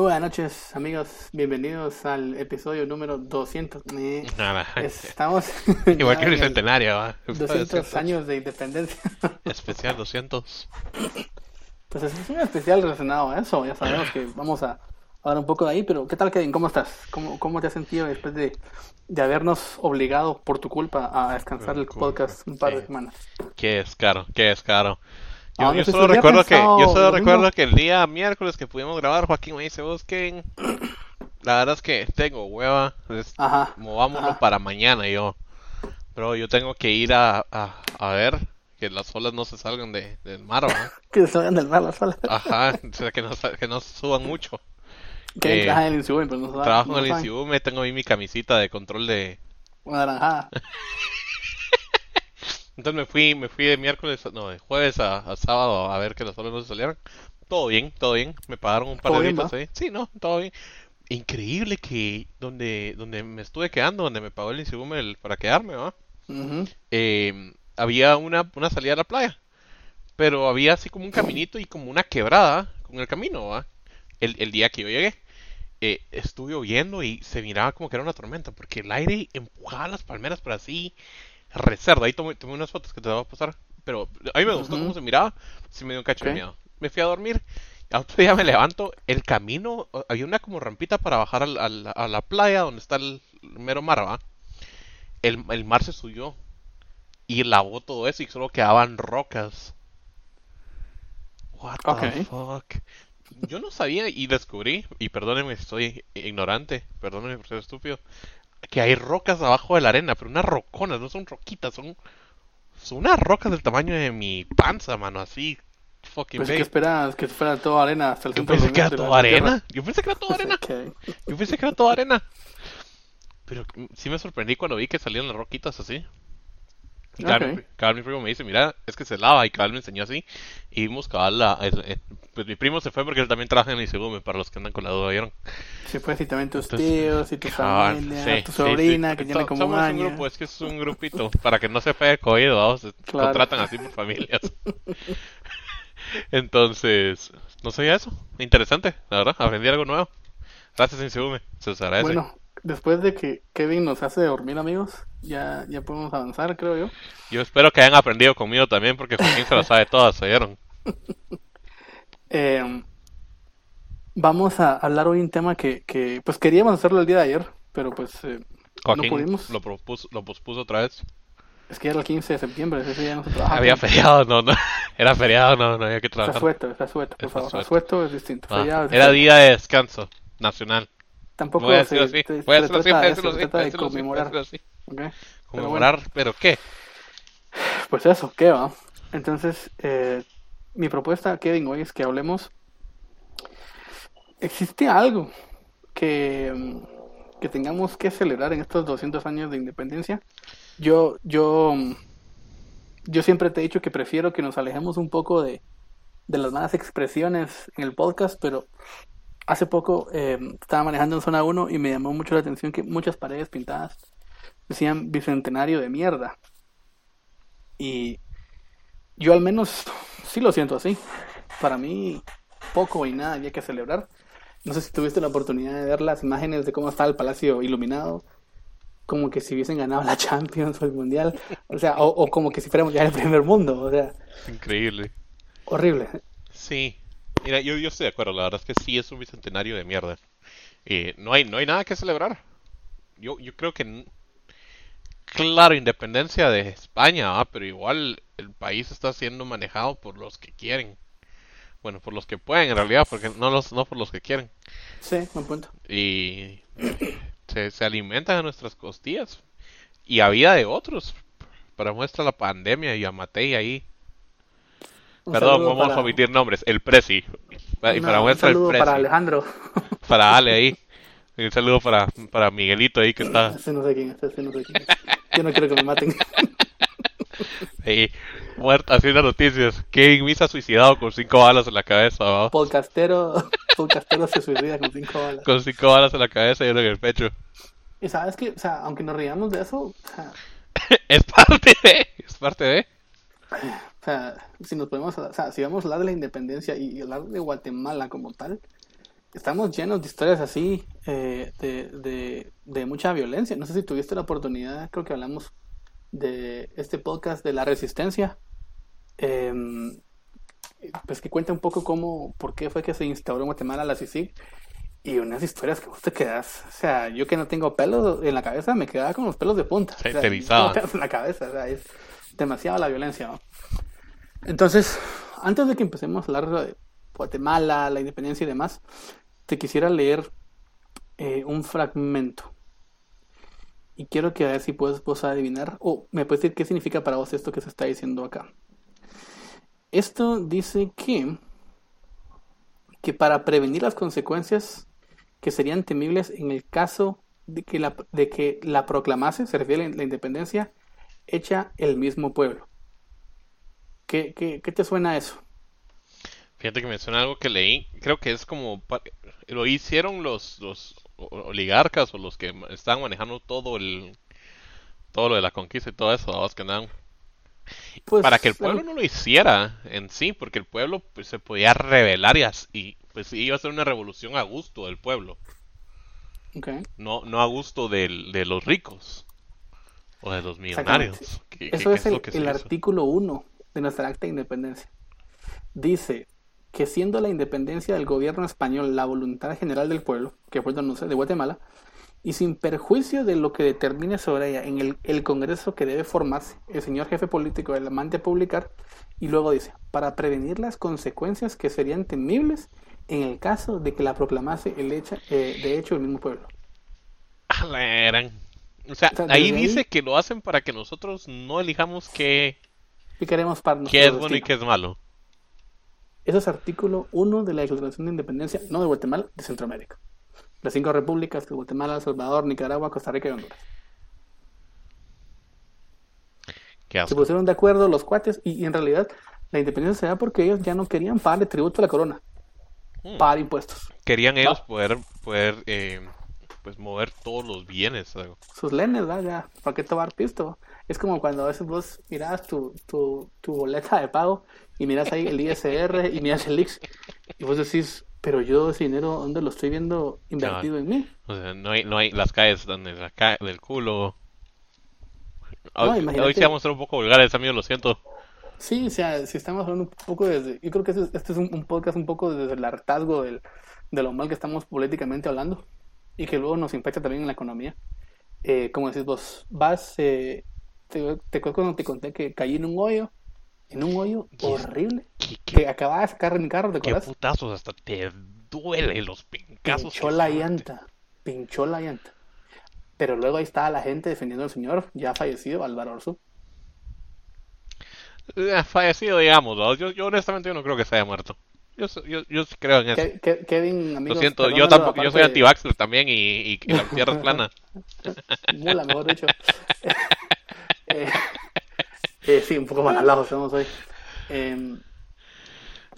Muy buenas noches, amigos. Bienvenidos al episodio número 200. Eh, Nada. Estamos. Igual que el centenario, ¿va? 200 años de independencia. Especial 200. Pues es un especial relacionado a eso. Ya sabemos que vamos a hablar un poco de ahí. Pero, ¿qué tal, Kevin? ¿Cómo estás? ¿Cómo, cómo te has sentido después de, de habernos obligado por tu culpa a descansar el podcast un par de semanas? Qué es caro, qué es caro. Yo, yo solo recuerdo que, yo solo recuerdo que el día miércoles que pudimos grabar, Joaquín me dice, busquen. La verdad es que tengo hueva. Es, Ajá. movámoslo ajá. para mañana y yo. Pero yo tengo que ir a, a, a ver que las olas no se salgan de, del mar, ¿va? Que se vayan del mar las olas. Ajá, o sea, que no, que no suban mucho. Que eh, en el INSIUM, pero no saben- Trabajo no en el saben. ICU, me tengo ahí mi camisita de control de, Una naranjada. Entonces me fui, me fui de miércoles, no, de jueves a, a sábado a ver que las olas no se salieran. Todo bien, todo bien. Me pagaron un par ¿Todo de va? ahí. Sí, no, todo bien. Increíble que donde, donde me estuve quedando, donde me pagó el Insibume el- para quedarme, ¿va? Ujú. Eh, había una, una salida a la playa. Pero había así como un caminito y como una quebrada con el camino, ¿va? El, el día que yo llegué. Eh, estuve oyendo y se miraba como que era una tormenta, porque el aire empujaba las palmeras, pero así reserva. Ahí tomé, tomé unas fotos que te voy a pasar. Pero a mí me gustó cómo se miraba. Sí me dio un cacho de miedo. Me fui a dormir. Al otro día me levanto. El camino, había una como rampita para bajar al- al- a la playa donde está el mero mar, ¿va? El, el mar se subió. Y lavó todo eso y solo quedaban rocas. What the fuck? Yo no sabía y descubrí, y perdónenme si soy ignorante, perdónenme por ser estúpido, que hay rocas abajo de la arena, pero unas roconas, no son roquitas, son, son unas rocas del tamaño de mi panza, mano, así, fucking Pues, big. ¿qué esperas? Que fuera toda arena hasta el Yo pensé que era toda arena, yo pensé que era toda arena, yo pensé que era toda arena. Pero sí me sorprendí cuando vi que salían las roquitas así. Y mi, primo me dice, mira, es que se lava, y cabal me enseñó así. Y vimos cabal la... pues mi primo se fue porque él también trabaja en el ICBM, para los que andan con la duda, ¿vieron? Sí, pues, y también tus Entonces, tíos y tu Cabal, familia, sí, tu sobrina sí. que tiene So- como un Somos un año. grupo, es que es un grupito, para que no se pegue COVID, vamos, se Claro. contratan así por familias. Entonces, no sabía eso, interesante, la verdad, aprendí algo nuevo. Gracias, ICBM, se os agradece. Bueno, después de que Kevin nos hace dormir, amigos, ya, ya podemos avanzar, creo yo. Yo espero que hayan aprendido conmigo también, porque Joaquín se lo sabe todas, ¿oyeron? Eh, vamos a hablar hoy un tema que, que, pues queríamos hacerlo el día de ayer, pero pues eh, Joaquín no pudimos. lo, propuso, lo pospuso otra vez. Es que era el 15 de septiembre, ese día no se trabaja. Había feriado, no, no. Era feriado, no, no había que Está trabajar. suelto, está suelto, por Está favor. suelto. Suelto es distinto. Ah, feriado era día de descanso nacional. Tampoco Voy a decirlo así. Voy a decirlo así, de conmemorar. Conmemorar, pero ¿qué? Pues eso, ¿qué va? Entonces, eh, mi propuesta, Kevin, hoy es que hablemos. ¿Existe algo que, que tengamos que celebrar en estos 200 años de independencia? Yo, yo, yo siempre te he dicho que prefiero que nos alejemos un poco de, de las malas expresiones en el podcast, pero hace poco eh, estaba manejando en zona 1 y me llamó mucho la atención que muchas paredes pintadas decían bicentenario de mierda. Y yo al menos sí lo siento así. Para mí, poco y nada había que celebrar. No sé si tuviste la oportunidad de ver las imágenes de cómo estaba el palacio iluminado. Como que si hubiesen ganado la Champions o el Mundial. O sea, o, o como que si fuéramos ya el primer mundo. O sea, Increíble. horrible. Sí. Mira, yo, yo estoy de acuerdo. La verdad es que sí es un bicentenario de mierda. Eh, no hay, no hay nada que celebrar. Yo, yo creo que, claro, independencia de España, pero igual el país está siendo manejado por los que quieren. Bueno, por los que pueden en realidad, porque no los, no por los que quieren. Sí, buen punto. y se, se alimentan a nuestras costillas y a vida de otros. Para muestra la pandemia y a Matei ahí. Un Perdón, saludo vamos para- a omitir nombres. El Prezi. Y no, para un muestra el saludo Prezi. para Alejandro. Para Ale ahí. Y un saludo para, para Miguelito ahí que está Ese no sé quién es, ese no sé quién es. Yo no quiero que me maten. ahí muerto haciendo noticias. Kevin Misa suicidado con cinco balas en la cabeza. ¿va? Podcastero, podcastero se suicida con cinco balas. Con cinco balas en la cabeza y uno en el pecho. Y sabes que, o sea, aunque nos riamos de eso, o sea, Es parte de. Es parte de. O sea, si nos podemos, o sea, si vamos a hablar de la independencia y, y hablar de Guatemala como tal, estamos llenos de historias así, eh, de, de, de, mucha violencia. No sé si tuviste la oportunidad, creo que hablamos de este podcast de la resistencia. Eh, pues que cuenta un poco cómo, por qué fue que se instauró en Guatemala la CICIG y unas historias que vos te quedas, o sea, yo que no tengo pelos en la cabeza me quedaba con los pelos de punta. Se o sea, en la cabeza, o sea, es demasiada la violencia. ¿no? Entonces, antes de que empecemos a hablar de Guatemala, la independencia y demás, te quisiera leer eh, un fragmento. Y quiero que a ver si puedes vos adivinar, o me puedes decir qué significa para vos esto que se está diciendo acá. Esto dice que, que para prevenir las consecuencias que serían temibles en el caso de que la, de que la proclamase, se refiere a la independencia, hecha el mismo pueblo. ¿Qué, qué, qué te suena eso? Fíjate que me suena algo que leí, creo que es como, lo hicieron los, los oligarcas o los que estaban manejando todo el, todo lo de la conquista y todo eso, que andaban pues, para que el pueblo no lo hiciera en sí, porque el pueblo pues, se podía rebelar y, y pues iba a ser una revolución a gusto del pueblo. Okay. No, no a gusto del, de los ricos o de los millonarios. Eso es, el, el artículo 1 de nuestra acta de independencia. Dice que siendo la independencia del gobierno español la voluntad general del pueblo, que fue el de Guatemala, y sin perjuicio de lo que determine sobre ella en el, el, Congreso que debe formarse el señor jefe político del amante publicar, y luego dice, para prevenir las consecuencias que serían temibles en el caso de que la proclamase el eh, de hecho el mismo pueblo. O sea, ahí dice que lo hacen para que nosotros no elijamos qué, y queremos para qué es bueno y qué es malo. Eso es artículo 1 de la Declaración de Independencia, no de Guatemala, de Centroamérica. Las cinco repúblicas de Guatemala, El Salvador, Nicaragua, Costa Rica y Honduras. Se pusieron de acuerdo los cuates y, en realidad la independencia se da porque ellos ya no querían pagarle tributo a la corona, hmm. pagar impuestos. Querían ellos poder, poder eh, pues mover todos los bienes. Sus lenes, ¿verdad? Ya, ¿para qué tomar pisto? Es como cuando a veces vos mirás tu, tu, tu boleta de pago y miras ahí el ISR y miras el IX y vos decís, pero yo ese dinero, ¿dónde lo estoy viendo invertido en mí? O sea, no hay, no hay las calles donde la del culo. Hoy, hoy sí vamos a ser un poco vulgares, amigos, lo siento. Sí, o sea, si estamos hablando un poco desde... Yo creo que este, este es un, podcast un poco desde el hartazgo del, de lo mal que estamos políticamente hablando y que luego nos impacta también en la economía. Eh, como decís vos, vas... Eh, te, te cuando te conté que caí en un hoyo en un hoyo horrible que acababa de sacar mi carro, de Qué putazos, hasta te duele los pincazos. Pinchó la llanta, pinchó la llanta. Pero luego ahí estaba la gente defendiendo al señor, ya fallecido, Álvaro Orsu. Eh, fallecido, digamos, yo, yo, honestamente yo no creo que se haya muerto. Yo, yo, yo creo en eso. Kevin, amigos, Lo siento, yo tampoco, yo soy anti-vaxxer también y, y, la tierra es plana. Mula, mejor dicho. eh, eh, sí, un poco mal hablados somos hoy. Eh,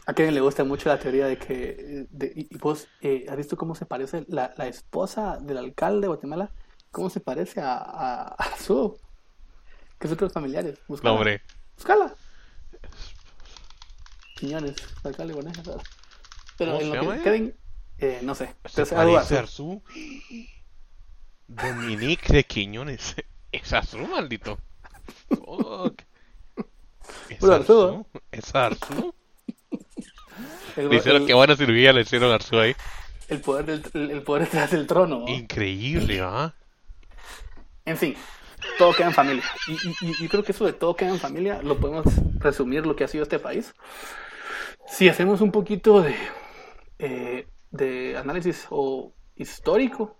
a Kevin le gusta mucho la teoría de que. De, y vos, eh, ¿has visto cómo se parece la, la, esposa del alcalde de Guatemala? ¿Cómo se parece a, a, su. que son los familiares? Buscala. No, Buscala. Quiñones, alcalde de Guatemala. Pero en lo que Kevin. Eh, no sé. ¿Se parece a su? Dominique de Quiñones. Es Azú, maldito. Fuck. ¿Es Arzu? ¿Es Arzu? Le hicieron que buena cirugía le hicieron Arzu ahí. El poder, del, el poder detrás del trono. Increíble, ¿ah? En fin, todo queda en familia. Y, y, y, creo que eso de todo queda en familia lo podemos resumir lo que ha sido este país. Si hacemos un poquito de, eh, de análisis o histórico,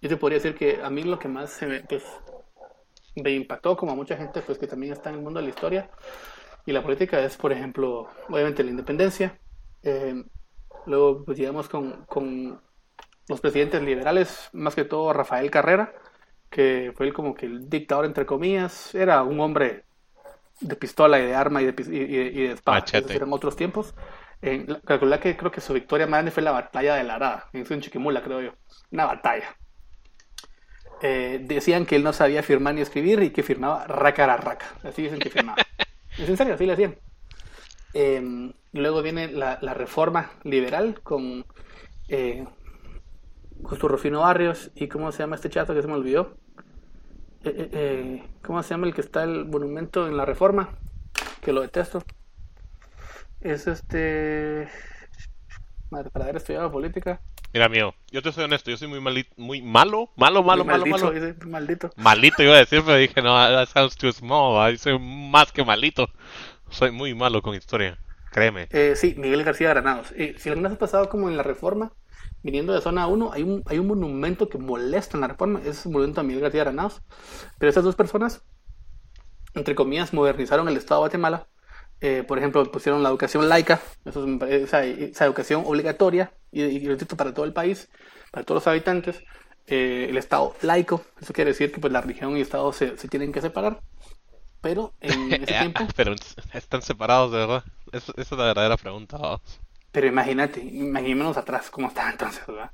yo te podría decir que a mí lo que más se me, pues, me impactó, como a mucha gente pues que también está en el mundo de la historia y la política, es por ejemplo, obviamente la independencia. Eh, luego pues llegamos con, con, los presidentes liberales, más que todo Rafael Carrera, que fue el, como que el dictador entre comillas, era un hombre de pistola y de arma y de, y, y de espada, eran otros tiempos. Eh, calcular que creo que su victoria más grande fue la batalla de la Arada, en Chiquimula, creo yo. Una batalla. Eh, decían que él no sabía firmar ni escribir y que firmaba raca raca. Así dicen que firmaba. es en serio, así le hacían. Em, luego viene la, reforma liberal con eh, Justo Rufino Barrios y cómo se llama este chato que se me olvidó. Eh, eh, eh, ¿Cómo se llama el que está el monumento en la Reforma? Que lo detesto. Es este. Madre, para haber estudiado política. Mira, mío, yo te soy honesto, yo soy muy malito, muy malo, malo, malo, Muy malo, maldito, malo. maldito. Malito iba a decir, pero dije, no, that sounds too small, soy más que malito. Soy muy malo con historia, créeme. Eh, sí, Miguel García Granados. Eh, si alguna vez has pasado como en la Reforma, viniendo de zona 1, hay un, hay un monumento que molesta en la Reforma, es el monumento a Miguel García Granados. Pero esas dos personas, entre comillas, modernizaron el Estado de Guatemala. Eh, por ejemplo, pusieron la educación laica, eso es- esa, esa educación obligatoria y, y gratuita para todo el país, para todos los habitantes. Eh, el Estado laico, eso quiere decir que pues, la religión y el Estado se, se tienen que separar. Pero en ese tiempo pero están separados, de verdad. Es- esa es la verdadera pregunta. Pero imagínate, imaginémonos atrás cómo estaba entonces, ¿verdad?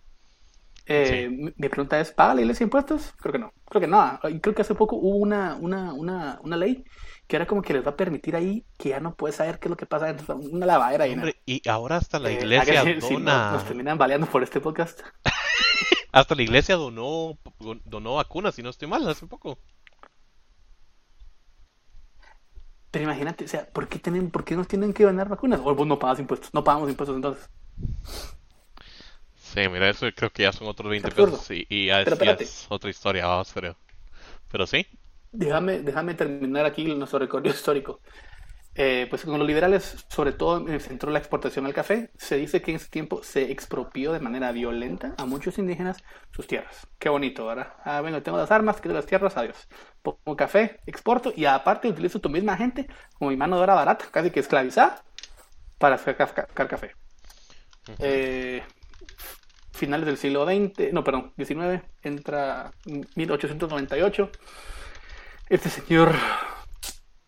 Eh, Sí. mi, pregunta es, ¿paga la iglesia impuestos? Creo que no, creo que no. Creo que hace poco hubo una, una, una, una ley que era como que les va a permitir ahí que ya no puedes saber qué es lo que pasa dentro, una lavadera y Hombre, y ahora hasta la Eh, iglesia haga- si no, dona, nos terminan baleando por este podcast. hasta la iglesia donó, donó vacunas, si no estoy mal, hace poco. Pero imagínate, o sea, ¿por qué, tienen, ¿por qué nos tienen que donar vacunas? O vos no pagas impuestos, no pagamos impuestos entonces. Sí, mira, eso creo que ya son otros 20 absurdo. pesos y, y ya, es otra historia, vamos, pero, pero sí. Déjame, déjame terminar aquí nuestro recorrido histórico. Eh, pues con los liberales, sobre todo en el centro de la exportación al café, se dice que en ese tiempo se expropió de manera violenta a muchos indígenas sus tierras. Qué bonito, ¿verdad? Ah, bueno, tengo las armas, quito las tierras, adiós. Pongo café, exporto y aparte utilizo tu misma gente como mi mano de obra barata, casi que esclavizada, para sacar sacar café. Eh, finales del siglo XX, no, perdón, XIX, entra 1898. Este señor,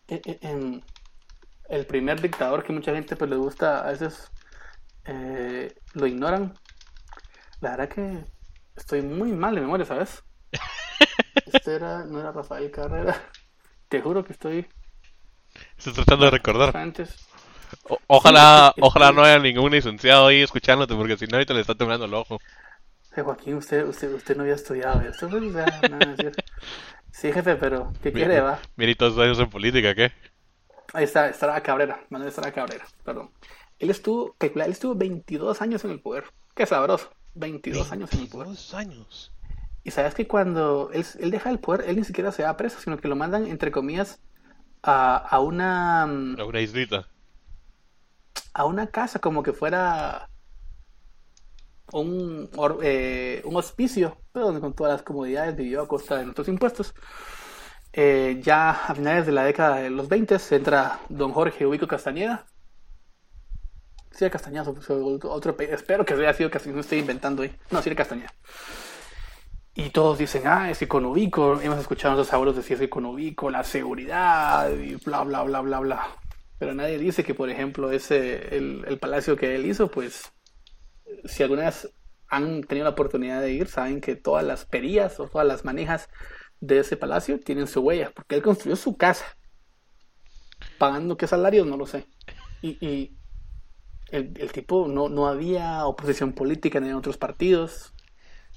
eh, eh, em, el primer dictador que mucha gente pues le gusta, a veces eh, lo ignoran. La verdad que estoy muy mal de memoria, ¿sabes? Este era, no era Rafael Carrera. Te juro que estoy Estoy tratando de recordar. antes. O- ojalá, ojalá no haya ningún licenciado ahí escuchándote, porque si no ahorita le está temblando el ojo. Eh, Joaquín, usted, usted, usted no había estudiado esto, o sea, nada, es. Sí, jefe, pero ¿qué quiere, va? Mira, y todos esos años en política, ¿qué? Ahí está, Estrada Cabrera, Manuel Estrada Cabrera, perdón. Él estuvo, calcula, él estuvo 22 años en el poder. Qué sabroso, 22 años en el poder. 22 años. Y sabes que cuando él, él deja el poder, él ni siquiera se va preso, sino que lo mandan, entre comillas, a, a una mm, A una islita. a una casa como que fuera un, or- eh, un hospicio, pero donde con todas las comodidades vivió a costa de nuestros impuestos. Eh, ya a finales de la década de los 20 entra don Jorge Ubico Castañeda. Sí, era Castañeda, otro, pe- espero que haya sido Castañeda, no estoy inventando ahí. No, sí era Castañeda. Y todos dicen, ah, es que con Ubico, hemos escuchado a nuestros abuelos decir que con Ubico, la seguridad y bla, bla, bla, bla, bla. Pero nadie dice que, por ejemplo, ese, el, el palacio que él hizo, pues, si alguna vez han tenido la oportunidad de ir, saben que todas las perillas o todas las manijas de ese palacio tienen su huella, porque él construyó su casa. Pagando qué salarios, no lo sé. Y, y el, el tipo, no, no había oposición política ni en otros partidos.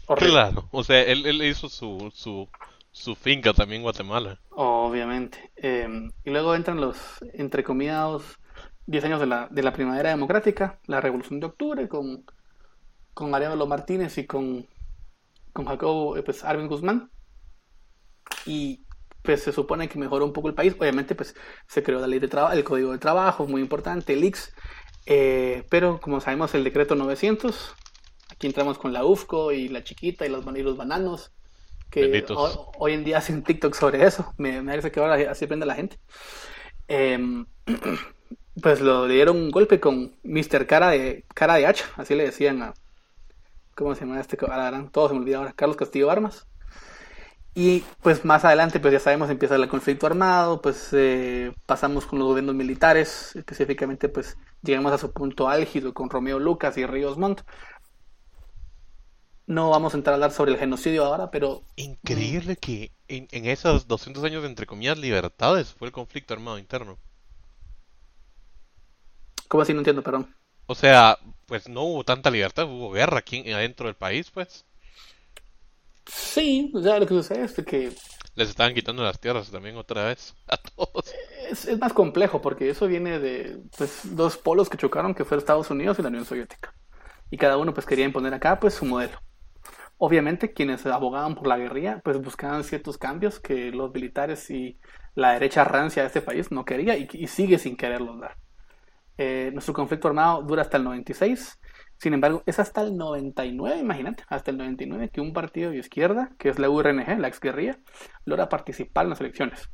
Horrible. Claro, o sea, él, él hizo su, su, su finca también en Guatemala. Obviamente. Eh, y luego entran los, entrecomillados, 10 años de la, de la primavera democrática, la revolución de octubre, con, con Arevalo Martínez y con, con Jacobo eh, pues, Arvin Guzmán. Y pues se supone que mejoró un poco el país. Obviamente, pues se creó la ley de trabajo, el código de trabajo, muy importante, el IX. Eh, pero como sabemos, el decreto 900, aquí entramos con la UFCO y la chiquita y los, y los bananos que hoy en día hacen TikTok sobre eso. Me, me parece que ahora así aprende la gente. Em, pues lo dieron un golpe con Mr. Cara de, cara de hacha, así le decían a. ¿Cómo se llama este? cabrón? Todo se me olvida ahora. Carlos Castillo Armas. Y pues más adelante, pues ya sabemos, empieza el conflicto armado, pues eh, pasamos con los gobiernos militares, específicamente pues llegamos a su punto álgido con Romeo Lucas y Ríos Montt. No vamos a entrar a hablar sobre el genocidio ahora, pero Increíble que en, en esos 200 años de, entre comillas, libertades fue el conflicto armado interno. ¿cómo así? No entiendo, perdón. O sea, pues no hubo tanta libertad, hubo guerra aquí adentro del país, pues. Sí, o sea, lo que sucede es que Les estaban quitando las tierras también otra vez a todos. es, es más complejo porque eso viene de pues, dos polos que chocaron, que fue Estados Unidos y la Unión Soviética. Y cada uno pues quería imponer acá pues su modelo. Obviamente quienes abogaban por la guerrilla pues buscaban ciertos cambios que los militares y la derecha rancia de este país no quería y, y sigue sin quererlos dar. Eh, nuestro conflicto armado dura hasta el 96. Sin embargo, es hasta el 99, imagínate, hasta el 99 que un partido de izquierda, que es la URNG, la exguerrilla, logra participar en las elecciones.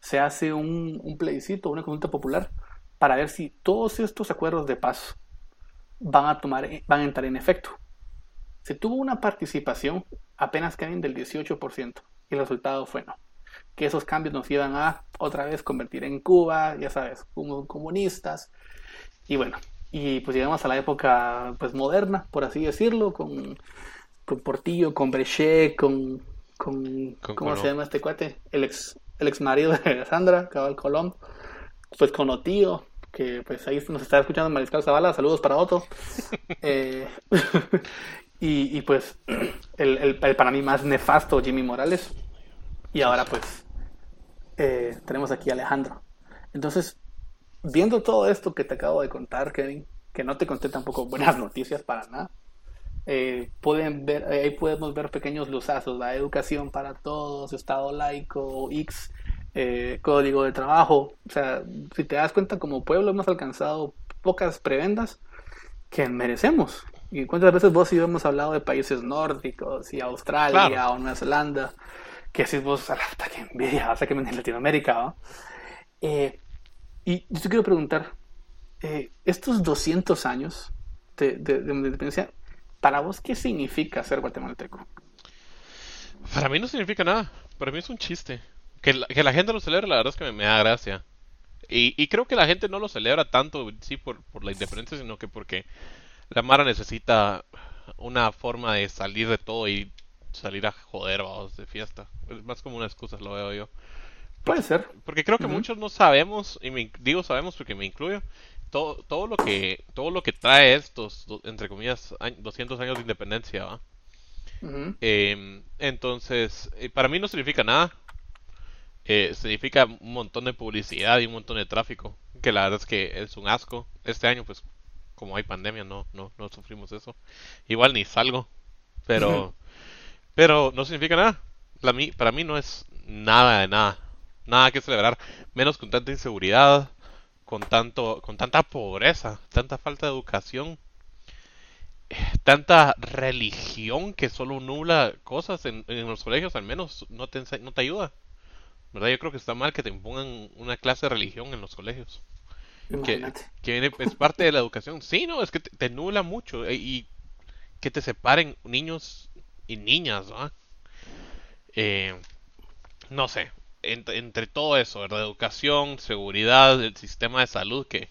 Se hace un, un plebiscito, una consulta popular, para ver si todos estos acuerdos de paz van a, tomar, van a entrar en efecto. Se tuvo una participación apenas casi del 18% y el resultado fue no. Que esos cambios nos iban a otra vez convertir en Cuba, ya sabes, como comunistas. Y bueno, y pues llegamos a la época pues moderna, por así decirlo, con, con Portillo, con Breché, con, con, Con ¿cómo Colón. se llama este cuate? El ex, el ex marido de Sandra, Cabal Colón, pues con Otío, que pues ahí nos está escuchando Mariscal Zavala, saludos para Otto. Eh, y, y, pues el, el, el para mí más nefasto Jimmy Morales. Y ahora pues eh, tenemos aquí a Alejandro. Entonces, viendo todo esto que te acabo de contar, Kevin, que no te conté tampoco buenas noticias para nada, eh, pueden ver, eh, ahí podemos ver pequeños luzazos, la educación para todos, Estado laico, X, eh, código de trabajo. O sea, si te das cuenta, como pueblo hemos alcanzado pocas prebendas que merecemos. ¿Y cuántas veces vos y yo hemos hablado de países nórdicos y Australia Claro. o Nueva Zelanda? Que si vos, ala, puta, qué envidia, vas a que en Latinoamérica, ¿no? Eh, y yo te quiero preguntar, eh, estos 200 años de, de- de independencia, ¿para vos qué significa ser guatemalteco? Para mí no significa nada. Para mí es un chiste. Que la, que la gente lo celebre, la verdad es que me, me da gracia. Y, y creo que la gente no lo celebra tanto, sí, por, por la independencia, sino que porque la Mara necesita una forma de salir de todo y salir a joder, vamos, de fiesta. Es más como una excusa, lo veo yo. Puede ser. Porque creo que muchos no sabemos, y me, digo sabemos porque me incluyo, todo, todo lo que todo lo que trae estos, entre comillas, añ- 200 años de independencia, ¿va? Eh, entonces, eh, para mí no significa nada. Eh, significa un montón de publicidad y un montón de tráfico, que la verdad es que es un asco. Este año, pues, como hay pandemia, no, no, no sufrimos eso. Igual ni salgo, pero, pero no significa nada. La mí, para mí no es nada de nada, nada que celebrar, menos con tanta inseguridad, con tanto, con tanta pobreza, tanta falta de educación tanta religión que solo nubla cosas en, en los colegios, al menos no te, no te ayuda. ¿Verdad? Yo creo que está mal que te impongan una clase de religión en los colegios. Que, que viene, es parte de la educación. Sí, no, es que te, te nubla mucho eh, y que te separen niños y niñas. Eh, no sé, entre, entre todo eso, ¿verdad? Educación, seguridad, el sistema de salud, que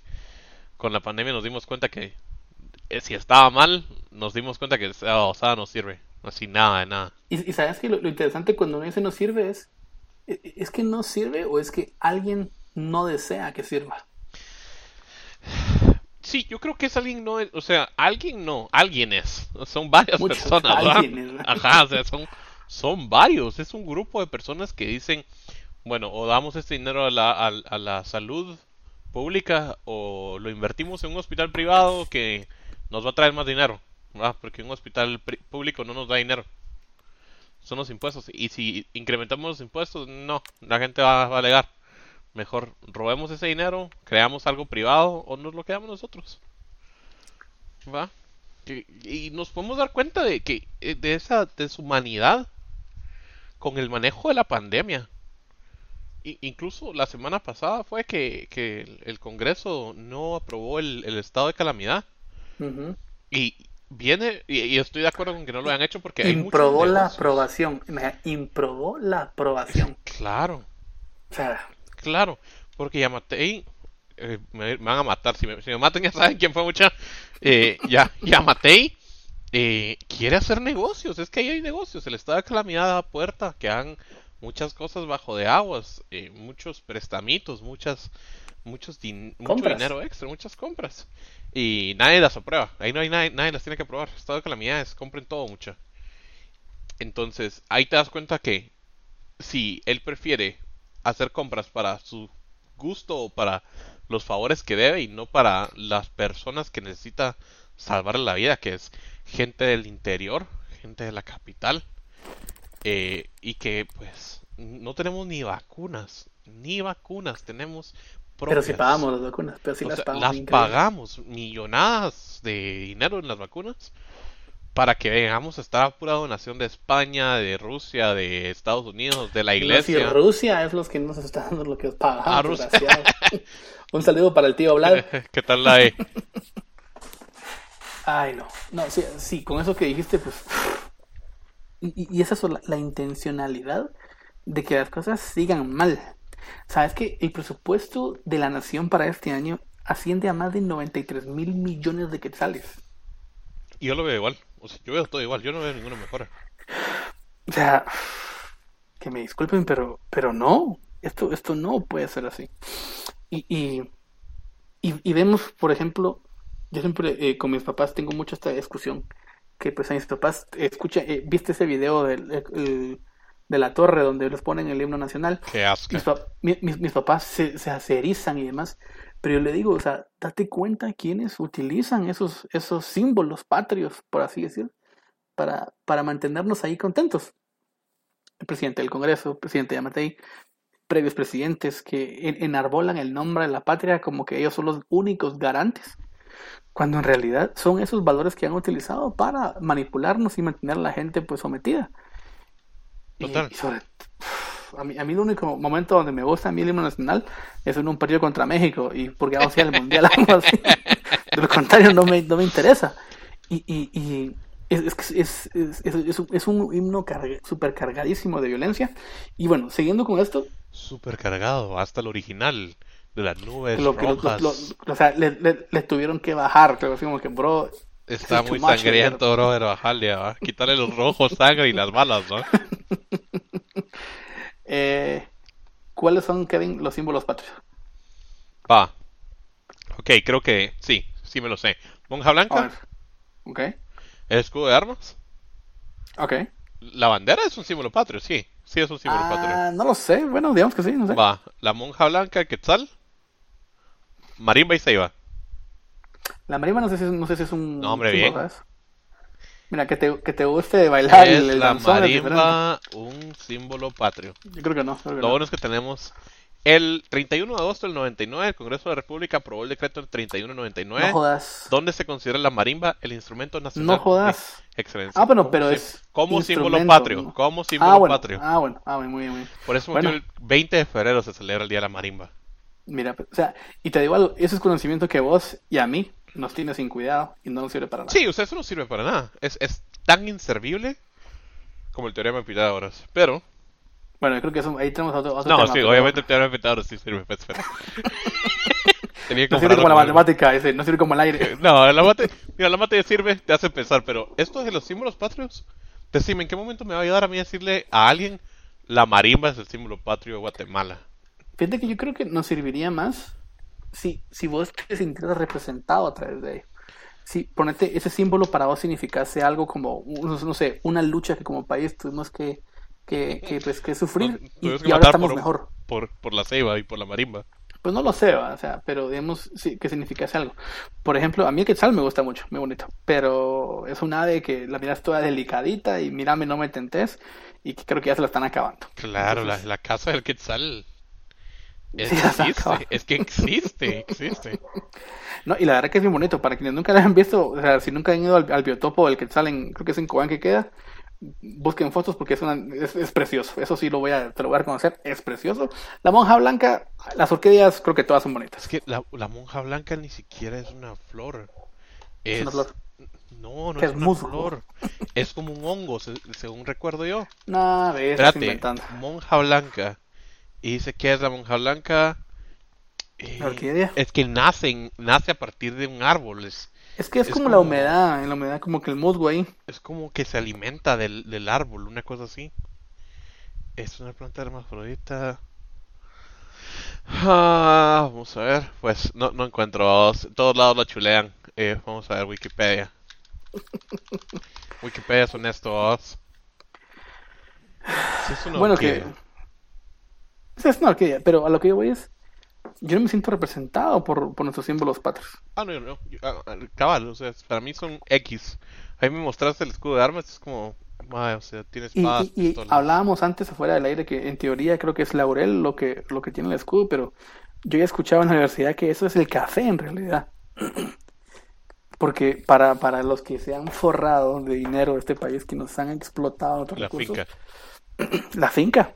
con la pandemia nos dimos cuenta que eh, si estaba mal, nos dimos cuenta que esa osada no sirve. Así nada de nada. Y, y sabes que lo, lo interesante cuando uno dice no sirve es, e- es que no sirve o es que alguien no desea que sirva. Sí, yo creo que es alguien no, o sea, alguien no, alguien es. Son varias Muchos personas, ¿verdad? Ajá, o sea, son, son varios. Es un grupo de personas que dicen, bueno, o damos este dinero a la, a, a la salud pública o lo invertimos en un hospital privado que nos va a traer más dinero, ¿verdad? Porque un hospital público no nos da dinero. Son los impuestos. Y si incrementamos los impuestos, no, la gente va, va a alegar. Mejor robemos ese dinero, creamos algo privado o nos lo quedamos nosotros. ¿Va? Y, y nos podemos dar cuenta de que eh, de esa deshumanidad con el manejo de la pandemia. Incluso la semana pasada fue que, que el, el Congreso no aprobó el, el estado de calamidad. Y viene, y, y estoy de acuerdo con que no lo hayan hecho porque hay Improbó la aprobación. Improbó la aprobación. Claro. O sea, Claro, porque Yamatei eh, me, me van a matar. Si me, si me matan, ya saben quién fue mucha. Eh, ya, Yamatei eh, quiere hacer negocios. Es que ahí hay negocios. El estado de calamidad da puerta que hagan muchas cosas bajo de aguas, eh, muchos prestamitos, muchas, muchos din- mucho dinero extra, muchas compras. Y nadie las aprueba. Ahí no hay nadie, nadie las tiene que aprobar. Estado de calamidades, compren todo mucho. Entonces, ahí te das cuenta que si él prefiere hacer compras para su gusto o para los favores que debe y no para las personas que necesita salvar la vida, que es gente del interior, gente de la capital, eh, y que pues no tenemos ni vacunas, ni vacunas, tenemos Pero si propias. pagamos las vacunas, pero si O las sea, pagamos. las pagamos millonadas de dinero en las vacunas para que vengamos a estar a pura donación de España, de Rusia, de Estados Unidos, de la iglesia. Rusia es los que nos está dando lo que pagamos. Ah, Rusia. Un saludo para el tío Vlad. ¿Qué tal la de? Ay, no. No, sí, sí, con eso que dijiste, pues. Y, y- y es la, la intencionalidad de que las cosas sigan mal. Sabes que el presupuesto de la nación para este año asciende a más de 93 mil millones de quetzales. Y yo lo veo igual. O sea, yo veo todo igual. Yo no veo ninguna mejora. O sea, que me disculpen, pero, pero no, esto, esto no puede ser así. Y, y, y, y vemos, por ejemplo, yo siempre eh, con mis papás tengo mucho esta discusión, que pues a mis papás, escucha, eh, viste ese video del, el- el- de la torre donde les ponen el himno nacional, Qué asco. mis, mi- mis, mis papás se, se, se erizan y demás, pero yo le digo, o sea, date cuenta quiénes utilizan esos, esos símbolos patrios, por así decir, para, para mantenernos ahí contentos. El presidente del Congreso, el presidente Yamatei, previos presidentes que en- enarbolan el nombre de la patria como que ellos son los únicos garantes, cuando en realidad son esos valores que han utilizado para manipularnos y mantener a la gente pues sometida. Y- Total. y sobre- a mí, a mí el único momento donde me gusta a mí el himno nacional es en un partido contra México y porque vamos a ir al mundial algo así. De lo contrario no me, no me interesa. Y, y, y es, es, es, es, un- himno carga- super cargadísimo de violencia. Y bueno, siguiendo con esto, Súper cargado. Hasta el original. De las nubes lo rojas. lo- lo- o sea, le, le- le tuvieron que bajar, pero así como que, bro, Está es muy sangriento, brother. Bajarle, ¿va? Quitarle los rojos, sangre y las balas, ¿no? eh, ¿cuáles son, Kevin, los símbolos patrios? Va. Ok, creo que sí. Sí me lo sé. Monja blanca. Ok, El escudo de armas. ok. La bandera es un símbolo patrio, sí. Sí es un símbolo patrio. Ah, no lo sé, bueno, digamos que sí, no sé. Va, la monja blanca, Quetzal, Marimba y Ceiba. La marimba no sé si es, no sé si es un No, hombre, símbolo, bien. ¿sabes? Mira, que te, que te guste bailar Es el, la danzón es marimba un símbolo patrio. Yo creo que no. creo que Lo no. bueno es que tenemos el 31 de agosto del 99, el Congreso de la República aprobó el decreto del 3199, No jodas. donde se considera la marimba el instrumento nacional. No jodas. excelencia. Ah, bueno, pero es Como símbolo patrio, como símbolo Ah, bueno. patrio. Ah, bueno. Ah, muy bien, muy bien. Por motivo Bueno. el 20 de febrero se celebra el Día de la Marimba. Mira, pues, o sea, y te digo algo, ese es conocimiento que vos y a mí nos tiene sin cuidado y no nos sirve para nada. Sí, o sea, eso no sirve para nada. Es, es tan inservible como el teorema de Pitágoras. Pero, Bueno, yo creo que eso, ahí tenemos otro, otro no, tema, sí, pero obviamente el teorema de Pitágoras sí sirve, pues, No sirve como la matemática, ese, no sirve como el aire. No, la mate, mira, la mate sirve, te hace pensar, pero esto de los símbolos patrios, decime, ¿en qué momento me va a ayudar a mí a decirle a alguien la marimba es el símbolo patrio de Guatemala? Fíjate que yo creo que nos serviría más si, si vos te sintieras representado a través de ello. Si ponete ese símbolo para vos significase algo como, no sé, una lucha que como país tuvimos que, que, que, pues, que sufrir y, Tuvimos que y ahora estamos por, mejor. Por, por la ceiba y por la marimba. Pues no lo sé, ¿va? o sea, pero digamos sí, que significase algo. Por ejemplo, a mí el quetzal me gusta mucho, muy bonito, pero es un ave que la miras toda delicadita y mírame, no me tentes y que creo que ya se la están acabando. Claro, Entonces, la, la casa del Quetzal. Es, Sí, existe, es que existe, existe. No, y la verdad que es bien bonito. Para quienes nunca la han visto, o sea, si nunca han ido al, al biotopo del Quetzal, en, creo que es en Cobán que queda, busquen fotos porque es, una, es, es precioso. Eso sí lo voy a, te lo voy a reconocer, es precioso. La monja blanca, las orquídeas, creo que todas son bonitas. Es que la, la monja blanca ni siquiera es una flor. Es, una flor. No, no Que es es una musgo. flor. Es como un hongo, se- según recuerdo yo. No, ves, Espérate, inventando. monja blanca. Y dice que es la monja blanca. Eh. Es que nace, en- nace a partir de un árbol. Es, Es que es, es como, la humedad, en la humedad como que el musgo ahí. es como que se alimenta del, del árbol, una cosa así. Es una planta hermafrodita. Ah, vamos a ver. Pues no, no encuentro. Todos lados la chulean. Eh, vamos a ver Wikipedia. Wikipedia es honesto. Sí, es una bueno, que. Es una orquídea, pero a lo que yo voy es. Yo no me siento representado por, por nuestros símbolos patrios. Ah, no, no. Ah, ah, cabal, o sea, para mí son X. Ahí me mostraste el escudo de armas, es como. o sea, tiene espadas. Y, hablábamos antes afuera del aire que en teoría creo que es laurel lo que, lo que tiene el escudo, pero yo ya escuchaba en la universidad que eso es el café en realidad. Porque para, para los que se han forrado de dinero de este país, que nos han explotado otros la finca. La finca.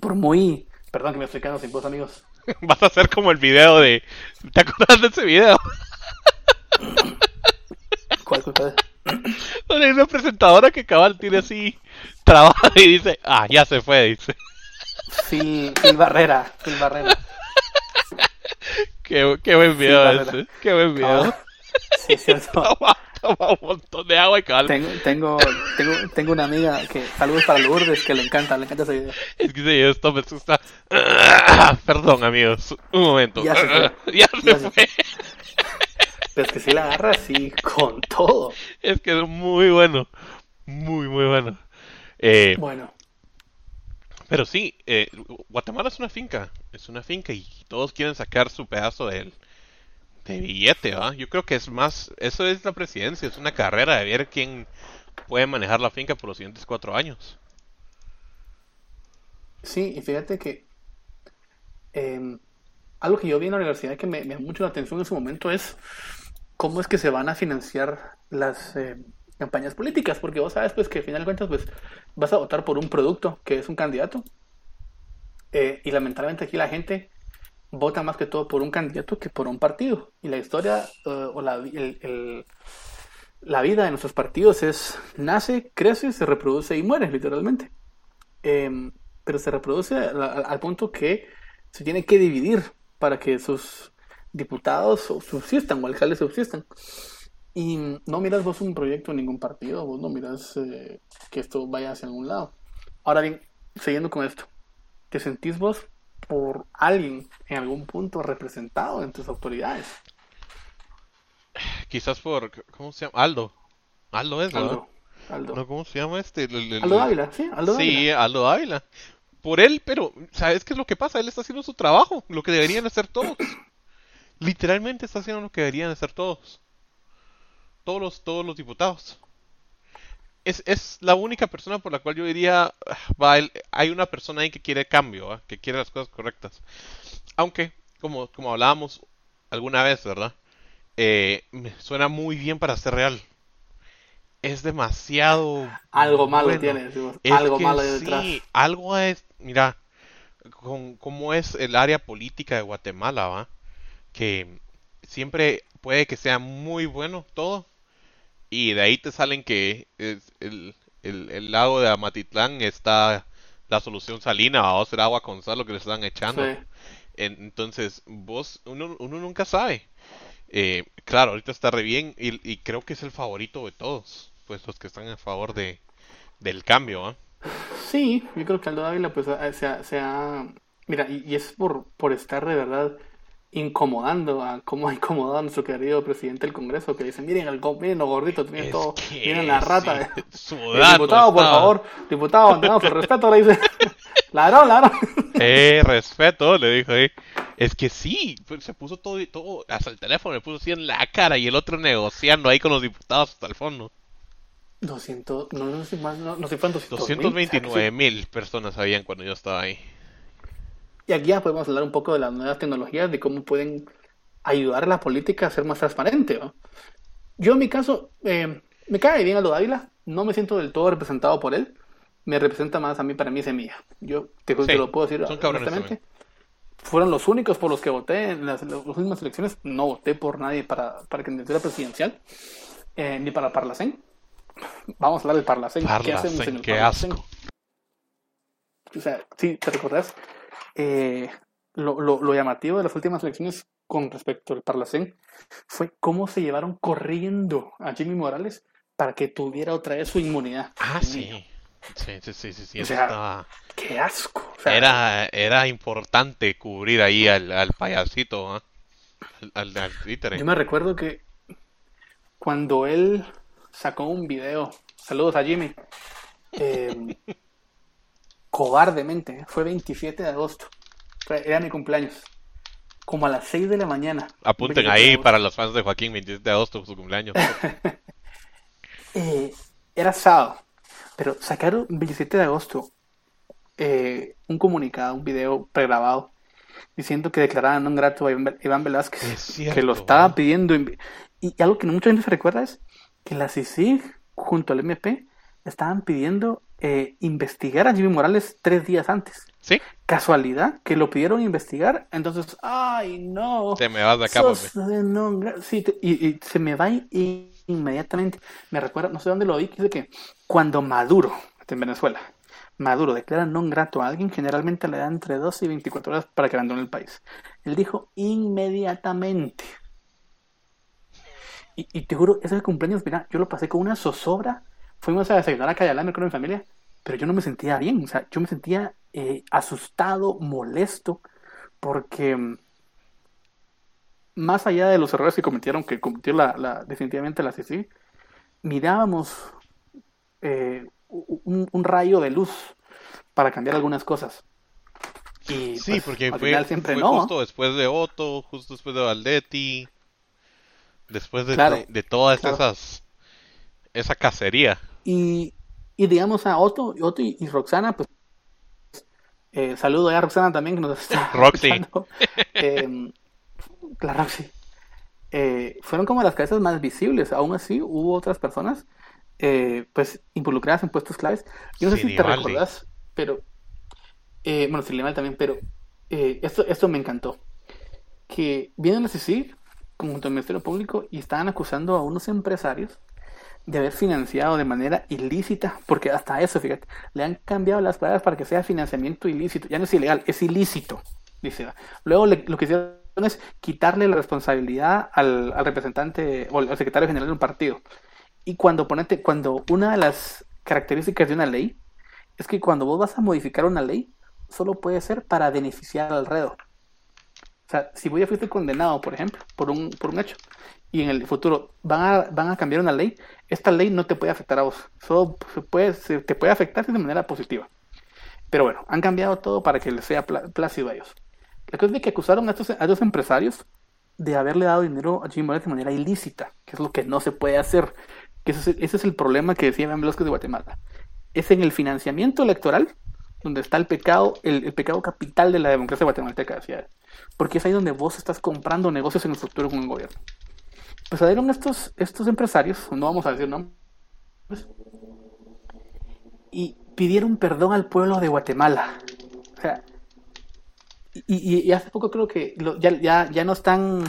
Por muy. Perdón que me estoy quedando sin voz, amigos. Vas a hacer como el video de. ¿Te acuerdas de ese video? ¿Cuál fue? Donde hay una presentadora que cabal tiene así. Trabaja y dice. Ah, ya se fue, dice. Phil, Phil Barrera. Phil Barrera. Qué, qué buen video ese. Qué buen video. Sí, es cierto. Toma, un montón de agua y calma. Tengo, tengo, tengo, tengo, una amiga que, saludos para Lourdes, que le encanta, le encanta ese video. Es que sí, esto me asusta. Perdón, amigos, un momento. Ya se fue. ya se fue. Pero es que si la agarra así, con todo. Es que es muy bueno. Muy, muy bueno. Eh, bueno. Pero sí, eh, Guatemala es una finca. Es una finca y todos quieren sacar su pedazo de él de billete, ¿va? Yo creo que es más, eso es la presidencia, es una carrera de ver quién puede manejar la finca por los siguientes cuatro años. Sí, y fíjate que em, algo que yo vi en la universidad que me, llamó mucho la atención en su momento es cómo es que se van a financiar las em, campañas políticas, porque vos sabes pues que al final de cuentas pues vas a votar por un producto que es un candidato eh, y lamentablemente aquí la gente vota más que todo por un candidato que por un partido. Y la historia eh, o la, la, vida de nuestros partidos es nace, crece, se reproduce y muere, literalmente. Em, pero se reproduce al, punto que se tiene que dividir para que sus diputados subsistan o alcaldes subsistan. Y no miras vos un proyecto en ningún partido, vos no miras eh, que esto vaya hacia algún lado. Ahora bien, siguiendo con esto, ¿te sentís vos por alguien en algún punto representado en tus autoridades. Quizás por, ¿cómo se llama? Aldo. Aldo es, Aldo. Aldo. No, ¿Cómo se llama este? Aldo Ávila, sí, Aldo Ávila. Sí, Aldo Ávila. Por él, pero, ¿sabes qué es lo que pasa? Él está haciendo su trabajo, lo que deberían hacer todos. Literalmente está haciendo lo que deberían hacer todos. Todos los, todos los diputados es, es, la única persona por la cual yo diría, va, hay una persona ahí que quiere cambio, que quiere las cosas correctas. Aunque, como, como hablábamos alguna vez, ¿verdad? Eh, me suena muy bien para ser real. Es demasiado... Algo malo tiene, algo malo detrás. Sí, algo es, mira, con, como es el área política de Guatemala, ¿va? Que siempre puede que sea muy bueno todo, y de ahí te salen que es el, el, lago de Amatitlán está la solución salina, a ser agua con sal lo que le están echando. entonces, vos, uno, uno nunca sabe. Eh, claro, ahorita está re bien y, creo que es el favorito de todos, pues los que están a favor de, del cambio. Sí, yo creo que Aldo Dávila pues se ha... Mira, y, y, es por, por estar de verdad incomodando a cómo ha incomodado a nuestro querido presidente del Congreso, que dice, miren, el, miren los gorditos, miren todo, miren la rata. diputado, por favor, diputado, no, por respeto, le dice. ladrón, ladrón. Eh, respeto, le dijo ahí. Es que sí, pues, se puso todo, todo, hasta el teléfono le puso así en la cara y el otro negociando ahí con los diputados hasta el fondo. 200, no, no sé más, no, no sé cuántos. 229 mil personas habían cuando yo estaba ahí. Y aquí ya podemos hablar un poco de las nuevas tecnologías, de cómo pueden ayudar a la política a ser más transparente. Yo en mi caso, eh, me cae bien Aldo Dávila, no me siento del todo representado por él, me representa más a mí, para mí semilla. Yo te, lo puedo decir honestamente. Fueron los únicos por los que voté en las, últimas elecciones, no voté por nadie para, para candidatura presidencial, eh, ni para Parlacén. Vamos a hablar del Parlacén. ¿Qué hacemos en el qué Asco. O sea, sí, ¿te recordás? Eh, lo, lo, llamativo de las últimas elecciones con respecto al Parlacén fue cómo se llevaron corriendo a Jimmy Morales para que tuviera otra vez su inmunidad. Ah, sí. Sí, sí, sí, sí, sí, O sea, estaba- Qué asco. O sea, Era, era importante cubrir ahí al, al payasito, ¿ah? Al, al. Yo me recuerdo que cuando él sacó un video, saludos a Jimmy, eh, cobardemente, fue 27 de agosto, era mi cumpleaños, como a las 6 de la mañana. Apunten 27 de ahí para los fans de Joaquín, 27 de agosto, su cumpleaños. Eh, era sábado, pero sacaron 27 de agosto eh, un comunicado, un video pregrabado, diciendo que declaraban no grato a Iván Velázquez, cierto, que lo estaba pidiendo. Y algo que mucha gente se recuerda es que la CICIG junto al MP estaban pidiendo eh, investigar a Jimmy Morales tres días antes. ¿Sí? Casualidad que lo pidieron investigar, entonces, ay no, Te me vas de acá, sos no sí, te- y, y se me va in- inmediatamente. Me recuerda, no sé dónde lo vi, que dice que cuando Maduro, en Venezuela, Maduro declara non grato a alguien, generalmente le da entre 12 y 24 horas para que abandone el país. Él dijo inmediatamente. Y, y te juro, ese cumpleaños, mira, yo lo pasé con una zozobra. Fuimos a desayunar a Cayalá, con mi familia, pero yo no me sentía bien. O sea, yo me sentía eh, asustado, molesto, porque mm, más allá de los errores que cometieron, que cometió la, la- definitivamente la CICI, mirábamos eh, un, un rayo de luz para cambiar algunas cosas. Y Sí, pues, porque al fue, final siempre fue no. justo después de Otto, justo después de Valdetti, después de, Claro, de, de todas claro. esas, esa cacería. Y, y digamos a Otto, Otto y, y Roxana, pues eh, saludo a Roxana también que nos está Roxy. escuchando. Eh, la Roxy. Eh, fueron como las cabezas más visibles. Aún así, hubo otras personas eh, pues involucradas en puestos claves. Yo no sé si te Sinibaldi. recordás, pero eh, bueno, Silimal también, pero eh, esto, esto me encantó. Que vienen a CICIG junto al Ministerio Público y estaban acusando a unos empresarios de haber financiado de manera ilícita, porque hasta eso, fíjate, le han cambiado las palabras para que sea financiamiento ilícito, ya no es ilegal, es ilícito, dice. Luego le- lo que hicieron es quitarle la responsabilidad al, al representante o al secretario general de un partido. Y cuando ponete, cuando una de las características de una ley es que cuando vos vas a modificar una ley, solo puede ser para beneficiar al alrededor. O sea, si vos ya fuiste condenado, por ejemplo, por un, por un hecho, y en el futuro van a, van a cambiar una ley, esta ley no te puede afectar a vos. Solo se puede, se- te puede afectar de manera positiva. Pero bueno, han cambiado todo para que les sea plácido a ellos. La cosa es que acusaron a estos, empresarios de haberle dado dinero a Jimmy Morales de manera ilícita, que es lo que no se puede hacer. Que ese, es, el problema que decía Iván Velázquez de Guatemala. Es en el financiamiento electoral donde está el pecado, el, pecado capital de la democracia guatemalteca, decía. Porque es ahí donde vos estás comprando negocios en el futuro con el gobierno. Pues salieron estos, estos empresarios, no vamos a decir nombres, y pidieron perdón al pueblo de Guatemala. O sea, y, y- hace poco creo que lo- ya, ya, ya no están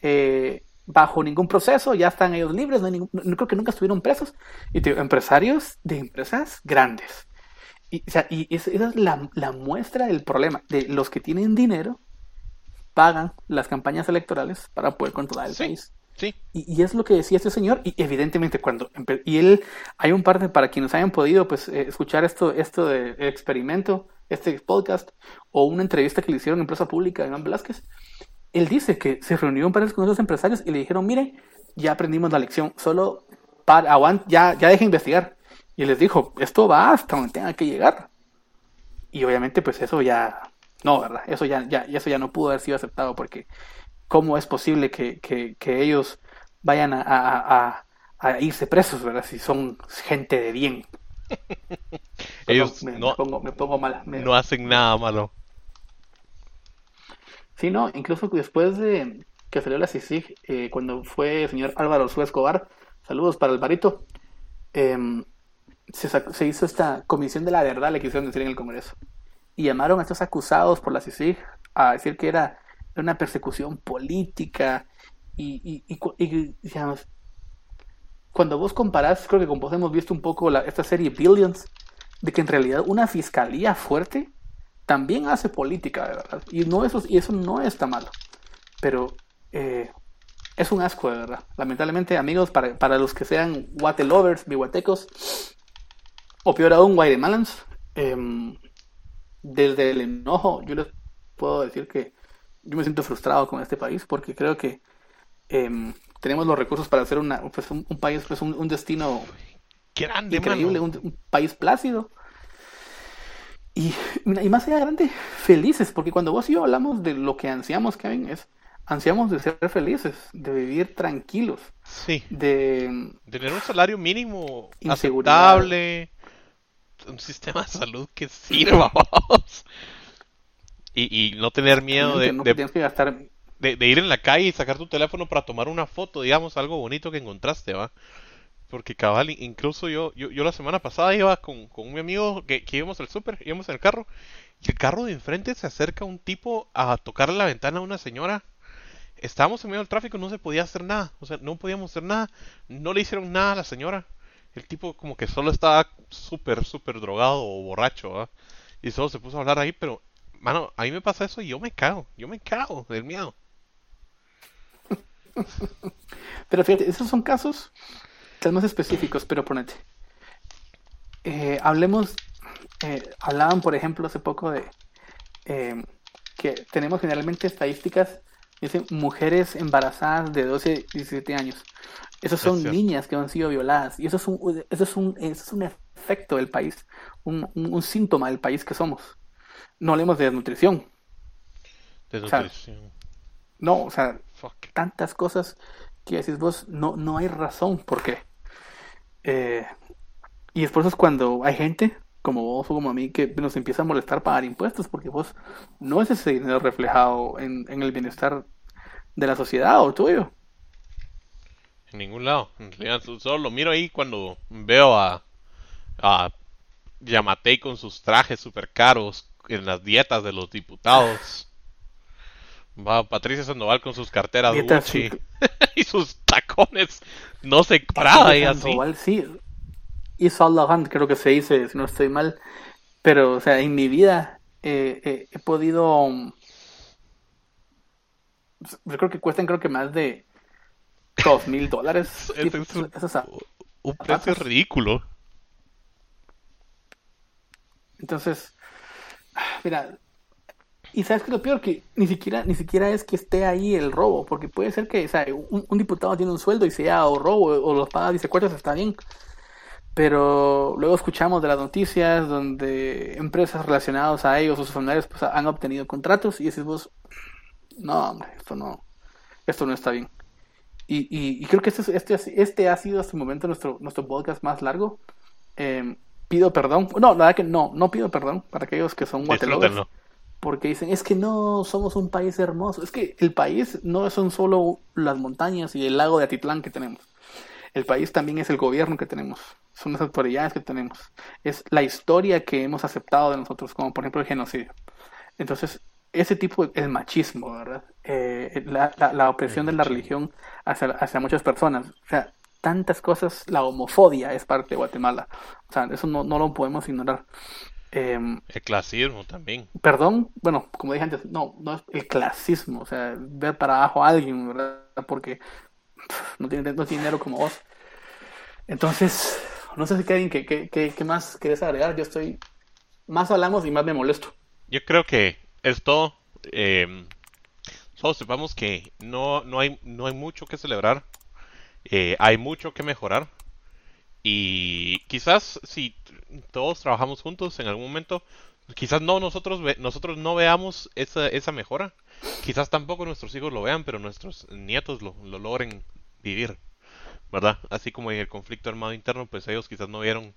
eh, bajo ningún proceso, ya están ellos libres, no, hay ningún- no- creo que nunca estuvieron presos. Y te digo, empresarios de empresas grandes. Y, o sea, y es- esa es la, la muestra del problema, de los que tienen dinero pagan las campañas electorales para poder controlar el Sí. país. Sí, Y, es lo que decía este señor, y evidentemente cuando... Y él, hay un par de, para quienes hayan podido pues eh, escuchar esto, esto de experimento, este podcast, o una entrevista que le hicieron en Plaza Pública a Iván Velázquez, él dice que se reunió un par con esos empresarios y le dijeron, miren, ya aprendimos la lección, solo para, ya, ya deje de investigar. Y les dijo, esto va hasta donde tenga que llegar. Y obviamente pues eso ya, no, ¿verdad? Eso ya, ya, eso ya no pudo haber sido aceptado porque ¿cómo es posible que, que- que ellos vayan a, a- irse presos, ¿verdad? Si son gente de bien. ellos me, no, me pongo, me pongo mal. me- no hacen nada malo. Sí, no, incluso después de que salió la CICIG, eh, cuando fue el señor Álvaro Suez Escobar, saludos para Alvarito, em, se, se hizo esta comisión de la verdad, le quisieron decir en el Congreso, y llamaron a estos acusados por la CICIG a decir que era una persecución política, y, cuando vos comparás, creo que con vos hemos visto un poco esta serie Billions, de que en realidad una fiscalía fuerte también hace política, de verdad. Y, no eso, y eso no está malo. Pero eh, es un asco, de verdad. Lamentablemente, amigos, para, para los que sean guate lovers, bihuatecos, o peor aún, Guatemalans, em, desde el enojo, yo les puedo decir que yo me siento frustrado con este país porque creo que em, tenemos los recursos para hacer una, pues, un, país, pues un, un destino Grande, increíble, un, un, país plácido. Y, y más allá grande, felices, porque cuando vos y yo hablamos de lo que ansiamos, Kevin, es ansiamos de ser felices, de vivir tranquilos. Sí. De tener un salario mínimo aceptable, un sistema de salud que sirva, vamos. Y, y no tener miedo de, no de- tienes que gastar de- de ir en la calle y sacar tu teléfono para tomar una foto, digamos, algo bonito que encontraste, ¿va? Porque cabal, incluso yo, yo, yo la semana pasada iba con, con un amigo que, que íbamos al súper, íbamos en el carro, y el carro de enfrente se acerca un tipo a tocarle la ventana a una señora. Estábamos en medio del tráfico, no se podía hacer nada, o sea, no podíamos hacer nada, no le hicieron nada a la señora. El tipo como que solo estaba súper, súper drogado o borracho, ¿va? Y solo se puso a hablar ahí, pero, mano, a mí me pasa eso y yo me cago, yo me cago del miedo. Pero fíjate, esos son casos tal más específicos, pero ponete. Eh, hablemos, eh, hablaban por ejemplo hace poco de eh, que tenemos generalmente estadísticas, dicen mujeres embarazadas de 12, 17 años. Esos Es son niñas que han sido violadas y eso es un, eso es un, eso es un efecto del país, un, un, un síntoma del país que somos. No hablemos de desnutrición, Desnutrición. no, o sea, Fuck. tantas cosas que decís vos, no, no hay razón por qué. Eh, y es cuando hay gente, como vos o como a mí, que nos empieza a molestar pagar impuestos, porque vos no es ese dinero reflejado en, en el bienestar de la sociedad o tuyo. En ningún lado. En realidad, so- solo lo miro ahí cuando veo a, a Yamatei con sus trajes super caros en las dietas de los diputados. Va Patricia Sandoval con sus carteras Gucci sí. y sus tacones. No sé, Prada y así. Sandoval, sí. Y Laurent, creo que se dice, si no estoy mal. Pero, o sea, en mi vida eh, eh, he podido. Yo creo que cuestan, creo que más de dos mil dólares. Un precio ridículo. Entonces, mira, y sabes que lo peor que ni siquiera ni siquiera es que esté ahí el robo, porque puede ser que, o sea, un, un diputado tiene un sueldo y sea o robo o los paga y secuestros está bien. Pero luego escuchamos de las noticias donde empresas relacionadas a ellos o sus familiares pues, han obtenido contratos y decís vos, no, hombre, esto no, esto no está bien. Y, y, y creo que este, es- este, es- este ha sido hasta el momento nuestro, nuestro podcast más largo. Eh, pido perdón. No, la verdad que no, no pido perdón para aquellos que son. Disfrútenlo. Porque dicen, es que no somos un país hermoso. Es que el país no son solo las montañas y el lago de Atitlán que tenemos. El país también es el gobierno que tenemos. Son las autoridades que tenemos. Es la historia que hemos aceptado de nosotros, como por ejemplo el genocidio. Entonces, ese tipo el machismo, ¿verdad? Eh, la, la- la opresión de la religión hacia, hacia muchas personas. O sea, tantas cosas, la homofobia es parte de Guatemala. O sea, eso no, no lo podemos ignorar. Em, El clasismo también. perdón, bueno, como dije antes, no, no es el clasismo, o sea, ver para abajo a alguien, ¿verdad? Porque pff, no tiene, no tiene dinero como vos. Entonces, no sé si Kevin, ¿qué, qué, qué, qué más querés agregar? Yo estoy, más hablamos y más me molesto. Yo creo que es todo. Eh, solo sepamos que no, no, hay, no hay mucho que celebrar. Eh, hay mucho que mejorar. Y quizás si todos trabajamos juntos en algún momento, quizás no nosotros, ve- nosotros no veamos esa, esa mejora. Quizás tampoco nuestros hijos lo vean, pero nuestros nietos lo, lo logren vivir. ¿Verdad? Así como en el conflicto armado interno, pues ellos quizás no vieron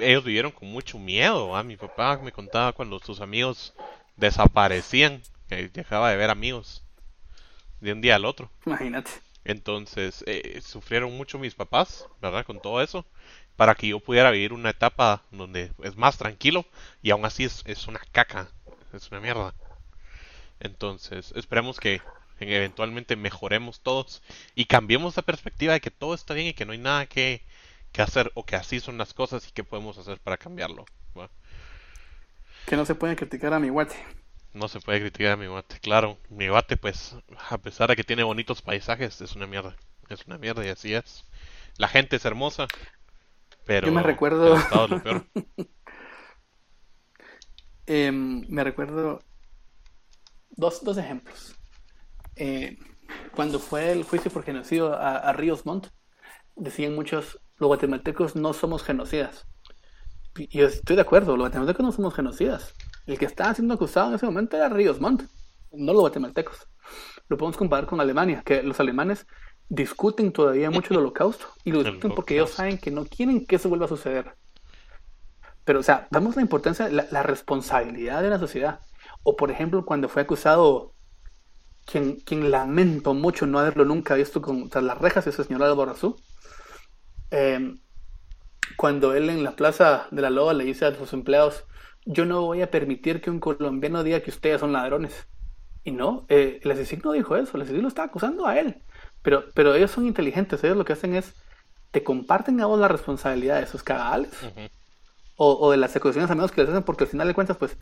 ellos vivieron con mucho miedo. ¿ah? Mi papá me contaba cuando sus amigos desaparecían, que dejaba de ver amigos de un día al otro. Imagínate. Entonces, eh, sufrieron mucho mis papás, ¿verdad? Con todo eso, para que yo pudiera vivir una etapa donde es más tranquilo y aún así es, una caca, es una mierda. Entonces, esperemos que eventualmente mejoremos todos y cambiemos la perspectiva de que todo está bien y que no hay nada que, que hacer o que así son las cosas y qué podemos hacer para cambiarlo. Que no se puede criticar a mi guate. No se puede criticar a mi guate, claro. Mi guate, pues, a pesar de que tiene bonitos paisajes, es una mierda. Es una mierda y así es. La gente es hermosa. Pero Yo me recuerdo- el Estado es lo peor. Em, me recuerdo dos, dos ejemplos. Eh, cuando fue el juicio por genocidio a, a Ríos Montt, decían muchos, los guatemaltecos no somos genocidas. Y yo estoy de acuerdo, los guatemaltecos no somos genocidas. El que estaba siendo acusado en ese momento era Ríos Montt, no los guatemaltecos. Lo podemos comparar con Alemania, que los alemanes discuten todavía mucho el holocausto y lo discuten porque ellos saben que no quieren que eso vuelva a suceder. Pero, o sea, damos la importancia, la, la responsabilidad de la sociedad. O, por ejemplo, cuando fue acusado, quien, quien lamento mucho no haberlo nunca visto con, tras las rejas, ese señor Álvaro Azú, eh, cuando él en la plaza de la Loba le dice a sus empleados, yo no voy a permitir que un colombiano diga que ustedes son ladrones. Y no, eh, el asesino no dijo eso, el asesino lo estaba acusando a él. Pero, pero ellos son inteligentes, ellos lo que hacen es, te comparten a vos la responsabilidad de sus cagales o de las acusaciones a menos que les hacen, porque al final de cuentas, pues,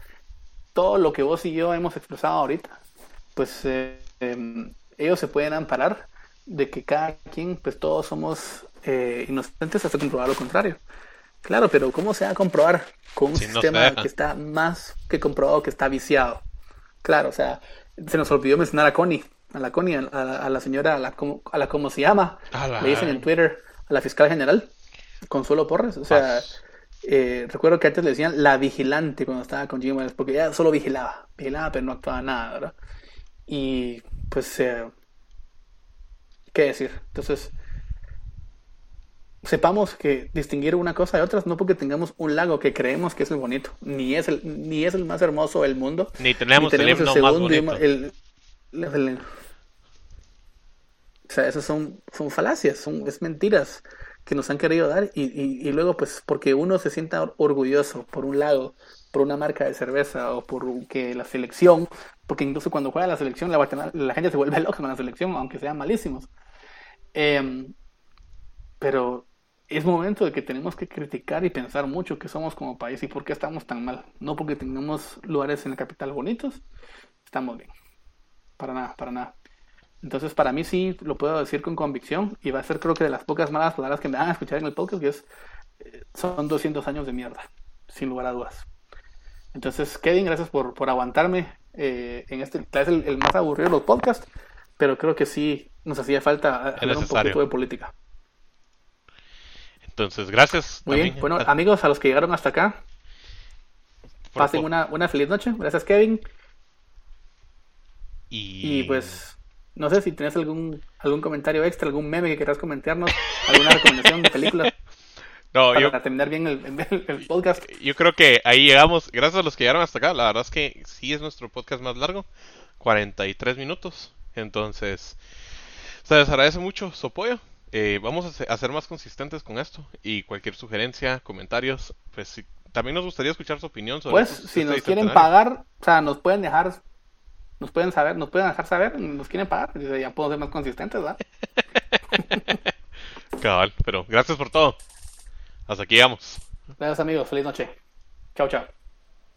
todo lo que vos y yo hemos expresado ahorita, pues eh, em, ellos se pueden amparar de que cada quien, pues todos somos eh, inocentes hasta comprobar lo contrario. Claro, pero ¿cómo se va a comprobar con un Si sistema que está más que comprobado que está viciado? Claro, o sea, se nos olvidó mencionar a Connie, a la Connie, a la, a la señora, a la, como- a la como se llama, la- le dicen en Twitter, a la fiscal general, Consuelo Porres, o sea, eh, recuerdo que antes le decían la vigilante cuando estaba con Jimmy Morales, porque ella solo vigilaba, vigilaba pero no actuaba nada, ¿verdad? Y pues, eh, ¿qué decir? Entonces, sepamos que distinguir una cosa de otras no porque tengamos un lago que creemos que es el bonito, ni es el, ni es el más hermoso del mundo, Ni tenemos, ni el himno más bonito. idioma- el- el- o sea, esas son, son falacias, son es mentiras que nos han querido dar y, y- y luego pues porque uno se sienta or- orgulloso por un lado, por una marca de cerveza o por que la selección, porque incluso cuando juega la selección la gente se vuelve loca con la selección, aunque sean malísimos. Em, pero es momento de que tenemos que criticar y pensar mucho que somos como país y por qué estamos tan mal. No porque tengamos lugares en la capital bonitos, estamos bien. Para nada, para nada. Entonces, para mí sí lo puedo decir con convicción y va a ser creo que de las pocas malas palabras que me van a escuchar en el podcast, que es, eh, son 200 años de mierda, sin lugar a dudas. Entonces, Kevin, gracias por, por aguantarme eh, en este, tal vez el, el más aburrido de los podcasts, pero creo que sí nos hacía falta hablar un poquito de política. Entonces, gracias. Muy bien, bueno, amigos, a los que llegaron hasta acá, por- pasen una, una feliz noche. Gracias, Kevin. Y, Y pues, no sé si tenés algún, algún comentario extra, algún meme que quieras comentarnos, alguna recomendación de película No, para yo, terminar bien el, el- el podcast. yo creo que ahí llegamos. Gracias a los que llegaron hasta acá. La verdad es que sí es nuestro podcast más largo. 43 minutos. Entonces, se les agradece mucho su apoyo. Eh, vamos a se- a ser más consistentes con esto. Y cualquier sugerencia, comentarios, pues sí, también nos gustaría escuchar su opinión sobre Pues, si este nos quieren pagar, o sea, nos pueden dejar, nos pueden saber, nos pueden dejar saber, nos quieren pagar, dice, ya puedo ser más consistentes, ¿verdad? Cabal, pero gracias por todo. Hasta aquí llegamos. Gracias amigos, feliz noche. Chao, chao.